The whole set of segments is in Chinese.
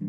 大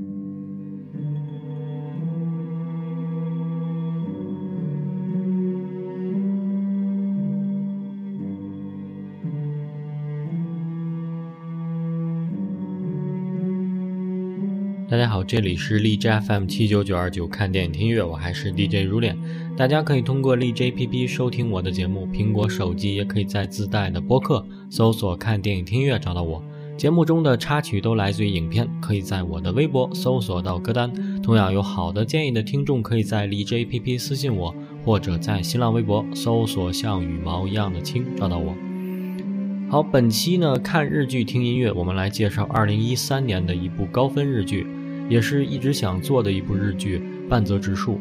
家好，这里是荔枝 FM 七九九二九，看电影听音乐，我还是 DJ 如恋。大家可以通过荔枝 APP 收听我的节目，苹果手机也可以在自带的播客搜索“看电影听音乐”找到我。节目中的插曲都来自于影片，可以在我的微博搜索到歌单。同样有好的建议的听众，可以在荔枝 APP 私信我，或者在新浪微博搜索“像羽毛一样的青”找到我。好，本期呢看日剧听音乐，我们来介绍二零一三年的一部高分日剧。也是一直想做的一部日剧《半泽直树》，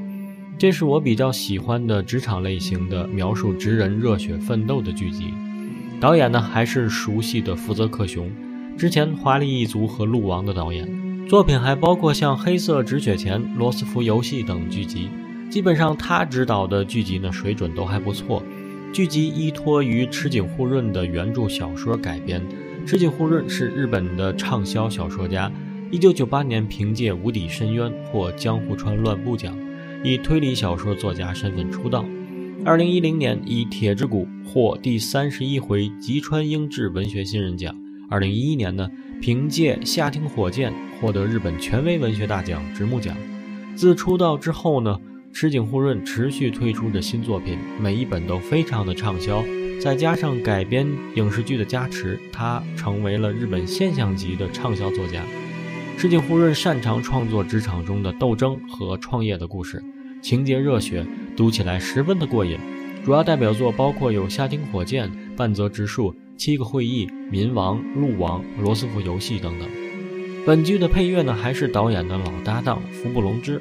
这是我比较喜欢的职场类型的描述职人热血奋斗的剧集。导演呢还是熟悉的福泽克雄，之前《华丽一族》和《鹿王》的导演，作品还包括像《黑色止血钳》《罗斯福游戏》等剧集。基本上他执导的剧集呢水准都还不错。剧集依托于池井户润的原著小说改编，池井户润是日本的畅销小说家。一九九八年，凭借《无底深渊》获江户川乱步奖，以推理小说作家身份出道。二零一零年，以《铁之谷》获第三十一回吉川英治文学新人奖。二零一一年呢，凭借《夏町火箭》获得日本权威文学大奖直木奖。自出道之后呢，池井户润持续推出着新作品，每一本都非常的畅销。再加上改编影视剧的加持，他成为了日本现象级的畅销作家。池井户润擅长创作职场中的斗争和创业的故事，情节热血，读起来十分的过瘾。主要代表作包括有《夏町火箭》《半泽直树》《七个会议》《民王》《鹿王》《罗斯福游戏》等等。本剧的配乐呢，还是导演的老搭档福部隆之。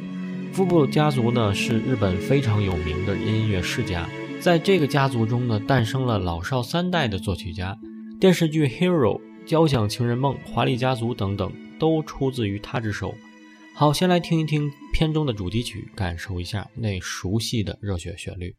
福部家族呢，是日本非常有名的音乐世家，在这个家族中呢，诞生了老少三代的作曲家。电视剧《Hero》《交响情人梦》《华丽家族》等等。都出自于他之手。好，先来听一听片中的主题曲，感受一下那熟悉的热血旋律。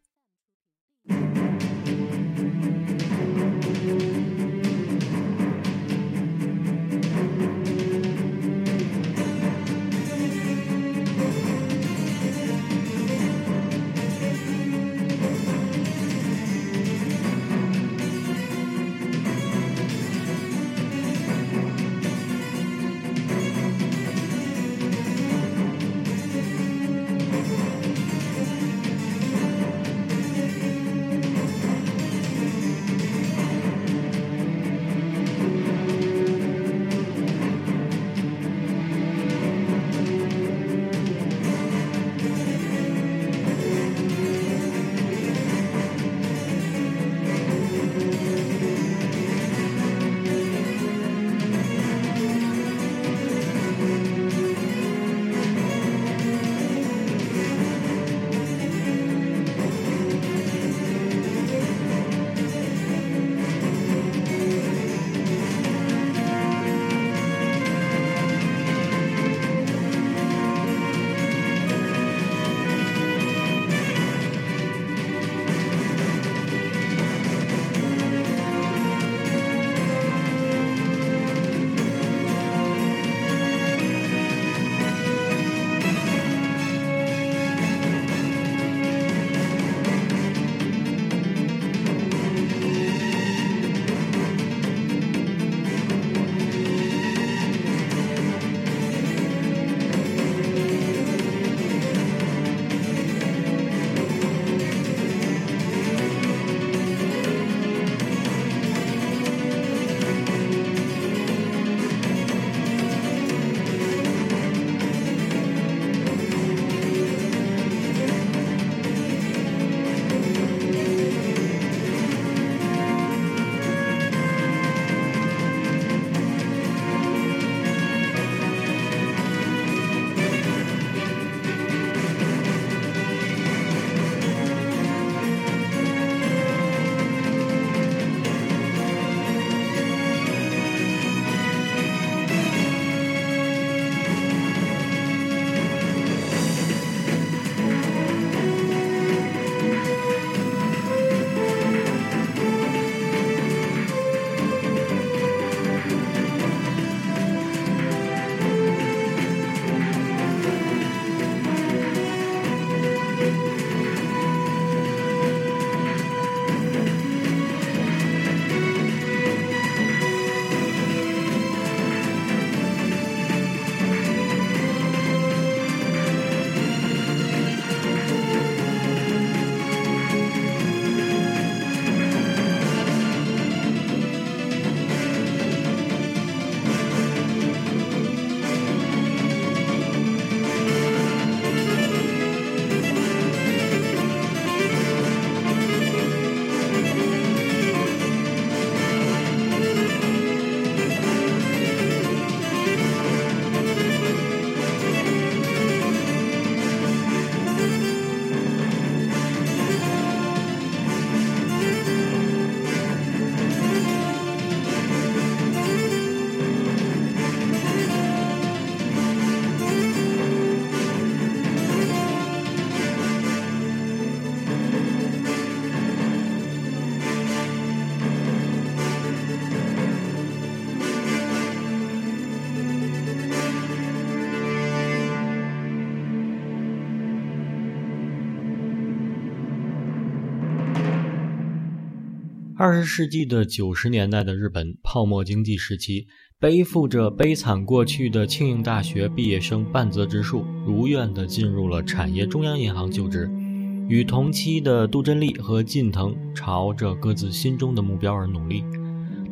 二十世纪的九十年代的日本泡沫经济时期，背负着悲惨过去的庆应大学毕业生半泽直树，如愿的进入了产业中央银行就职，与同期的杜真利和近藤朝着各自心中的目标而努力。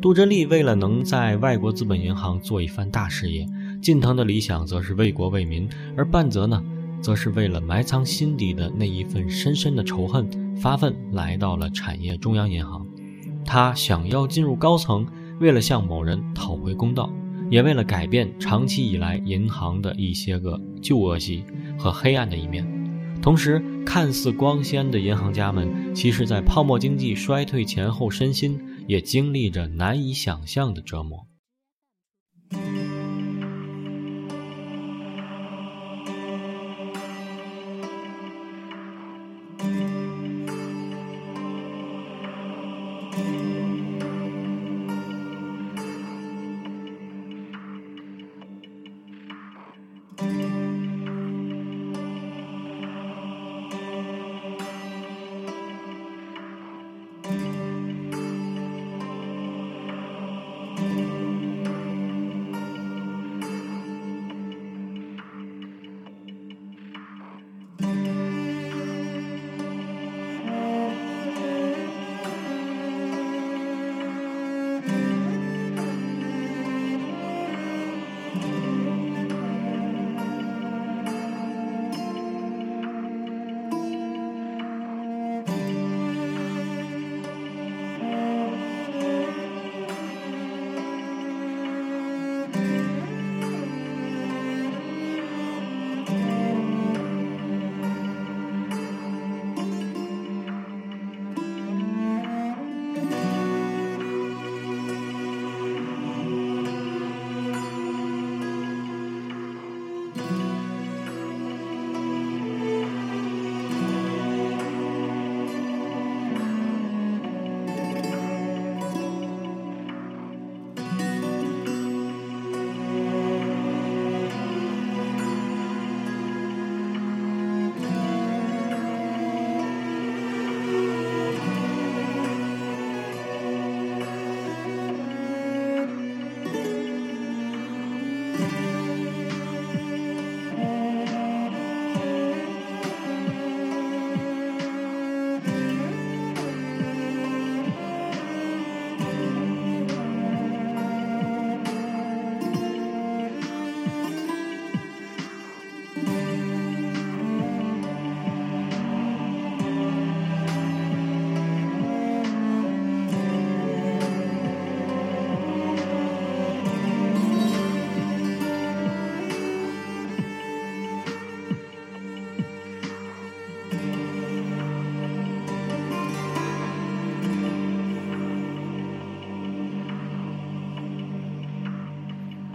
杜真利为了能在外国资本银行做一番大事业，近藤的理想则是为国为民，而半泽呢，则是为了埋藏心底的那一份深深的仇恨，发奋来到了产业中央银行。他想要进入高层，为了向某人讨回公道，也为了改变长期以来银行的一些个旧恶习和黑暗的一面。同时，看似光鲜的银行家们，其实，在泡沫经济衰退前后，身心也经历着难以想象的折磨。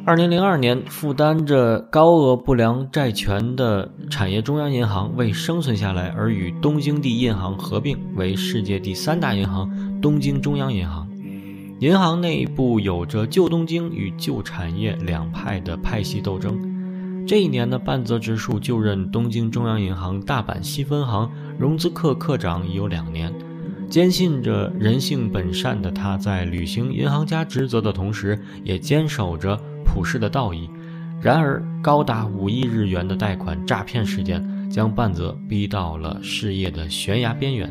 二零零二年，负担着高额不良债权的产业中央银行为生存下来而与东京地银行合并为世界第三大银行——东京中央银行。银行内部有着旧东京与旧产业两派的派系斗争。这一年的半泽直树就任东京中央银行大阪西分行融资课课长已有两年。坚信着人性本善的他，在履行银行家职责的同时，也坚守着。普世的道义。然而，高达五亿日元的贷款诈骗事件将半泽逼到了事业的悬崖边缘。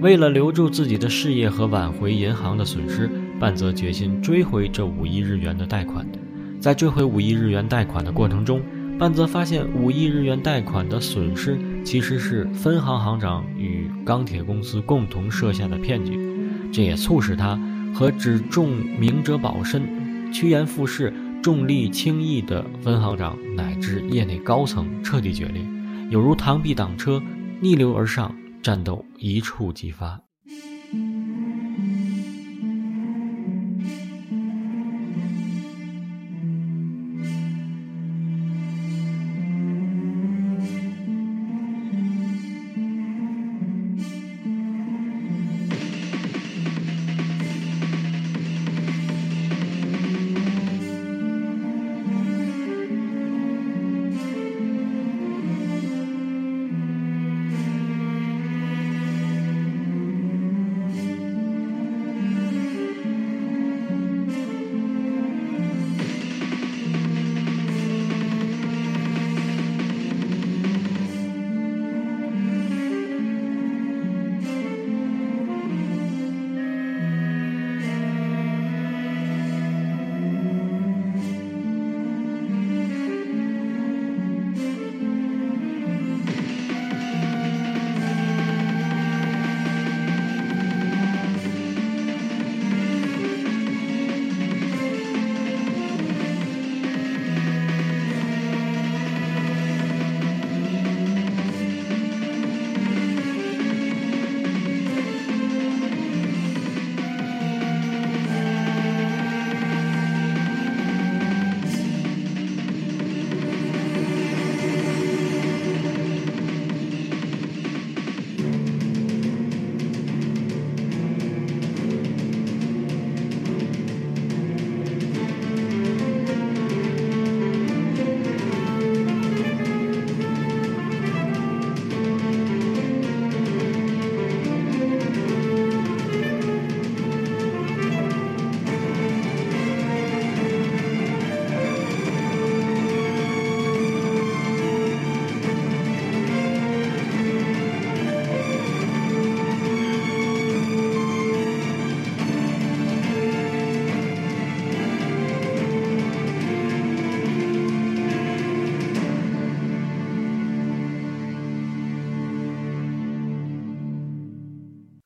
为了留住自己的事业和挽回银行的损失，半泽决心追回这五亿日元的贷款。在追回五亿日元贷款的过程中，半泽发现五亿日元贷款的损失其实是分行行长与钢铁公司共同设下的骗局。这也促使他和只重明哲保身、趋炎附势。重利轻义的分行长乃至业内高层彻底决裂，有如螳臂挡车，逆流而上，战斗一触即发。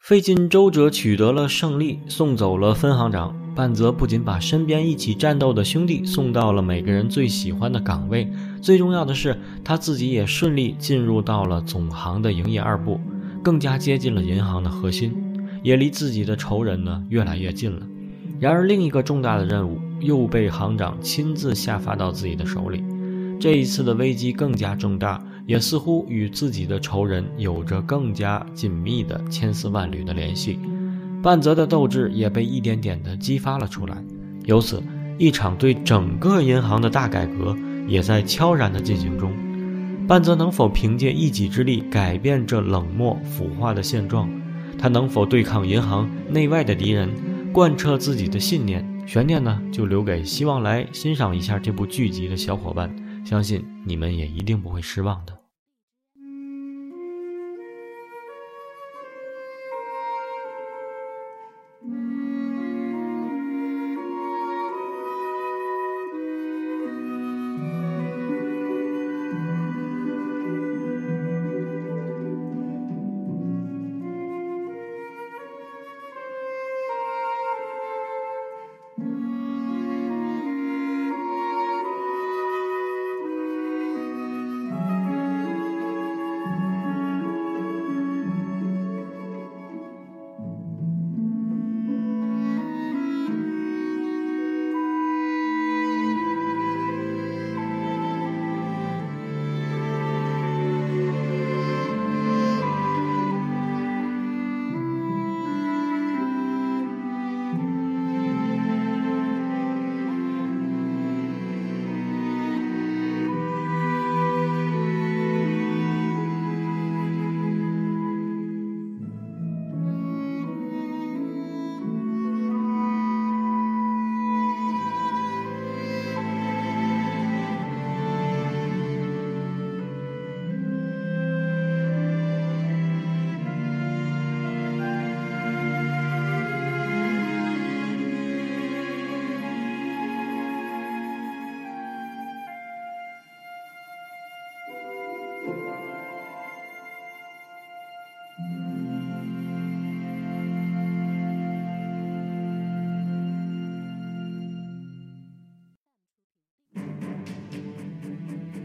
费尽周折取得了胜利，送走了分行长半泽，不仅把身边一起战斗的兄弟送到了每个人最喜欢的岗位，最重要的是他自己也顺利进入到了总行的营业二部，更加接近了银行的核心，也离自己的仇人呢越来越近了。然而，另一个重大的任务又被行长亲自下发到自己的手里，这一次的危机更加重大。也似乎与自己的仇人有着更加紧密的千丝万缕的联系，半泽的斗志也被一点点的激发了出来。由此，一场对整个银行的大改革也在悄然的进行中。半泽能否凭借一己之力改变这冷漠腐化的现状？他能否对抗银行内外的敌人，贯彻自己的信念？悬念呢，就留给希望来欣赏一下这部剧集的小伙伴。相信你们也一定不会失望的。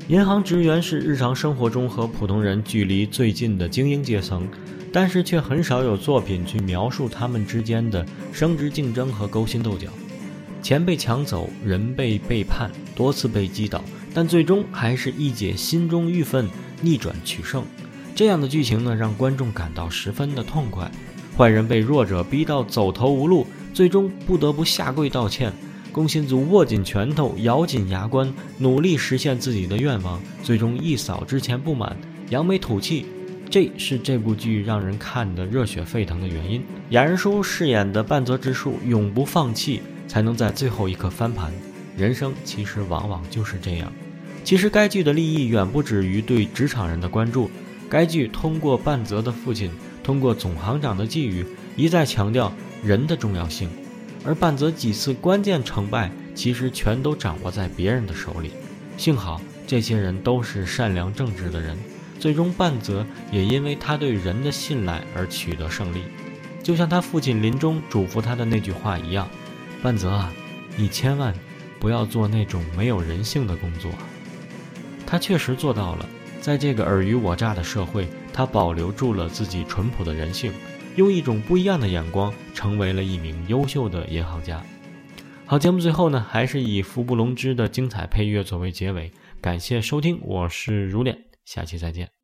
银行职员是日常生活中和普通人距离最近的精英阶层，但是却很少有作品去描述他们之间的升职竞争和勾心斗角。钱被抢走，人被背叛，多次被击倒，但最终还是一解心中郁愤，逆转取胜。这样的剧情呢，让观众感到十分的痛快。坏人被弱者逼到走投无路，最终不得不下跪道歉。工薪族握紧拳头，咬紧牙关，努力实现自己的愿望，最终一扫之前不满，扬眉吐气。这是这部剧让人看得热血沸腾的原因。雅人叔饰演的半泽直树永不放弃，才能在最后一刻翻盘。人生其实往往就是这样。其实该剧的利益远不止于对职场人的关注。该剧通过半泽的父亲，通过总行长的寄语，一再强调人的重要性。而半泽几次关键成败，其实全都掌握在别人的手里。幸好这些人都是善良正直的人，最终半泽也因为他对人的信赖而取得胜利。就像他父亲临终嘱咐他的那句话一样：“半泽啊，你千万不要做那种没有人性的工作。”他确实做到了，在这个尔虞我诈的社会，他保留住了自己淳朴的人性。用一种不一样的眼光，成为了一名优秀的银行家。好，节目最后呢，还是以福布隆之的精彩配乐作为结尾。感谢收听，我是如恋，下期再见。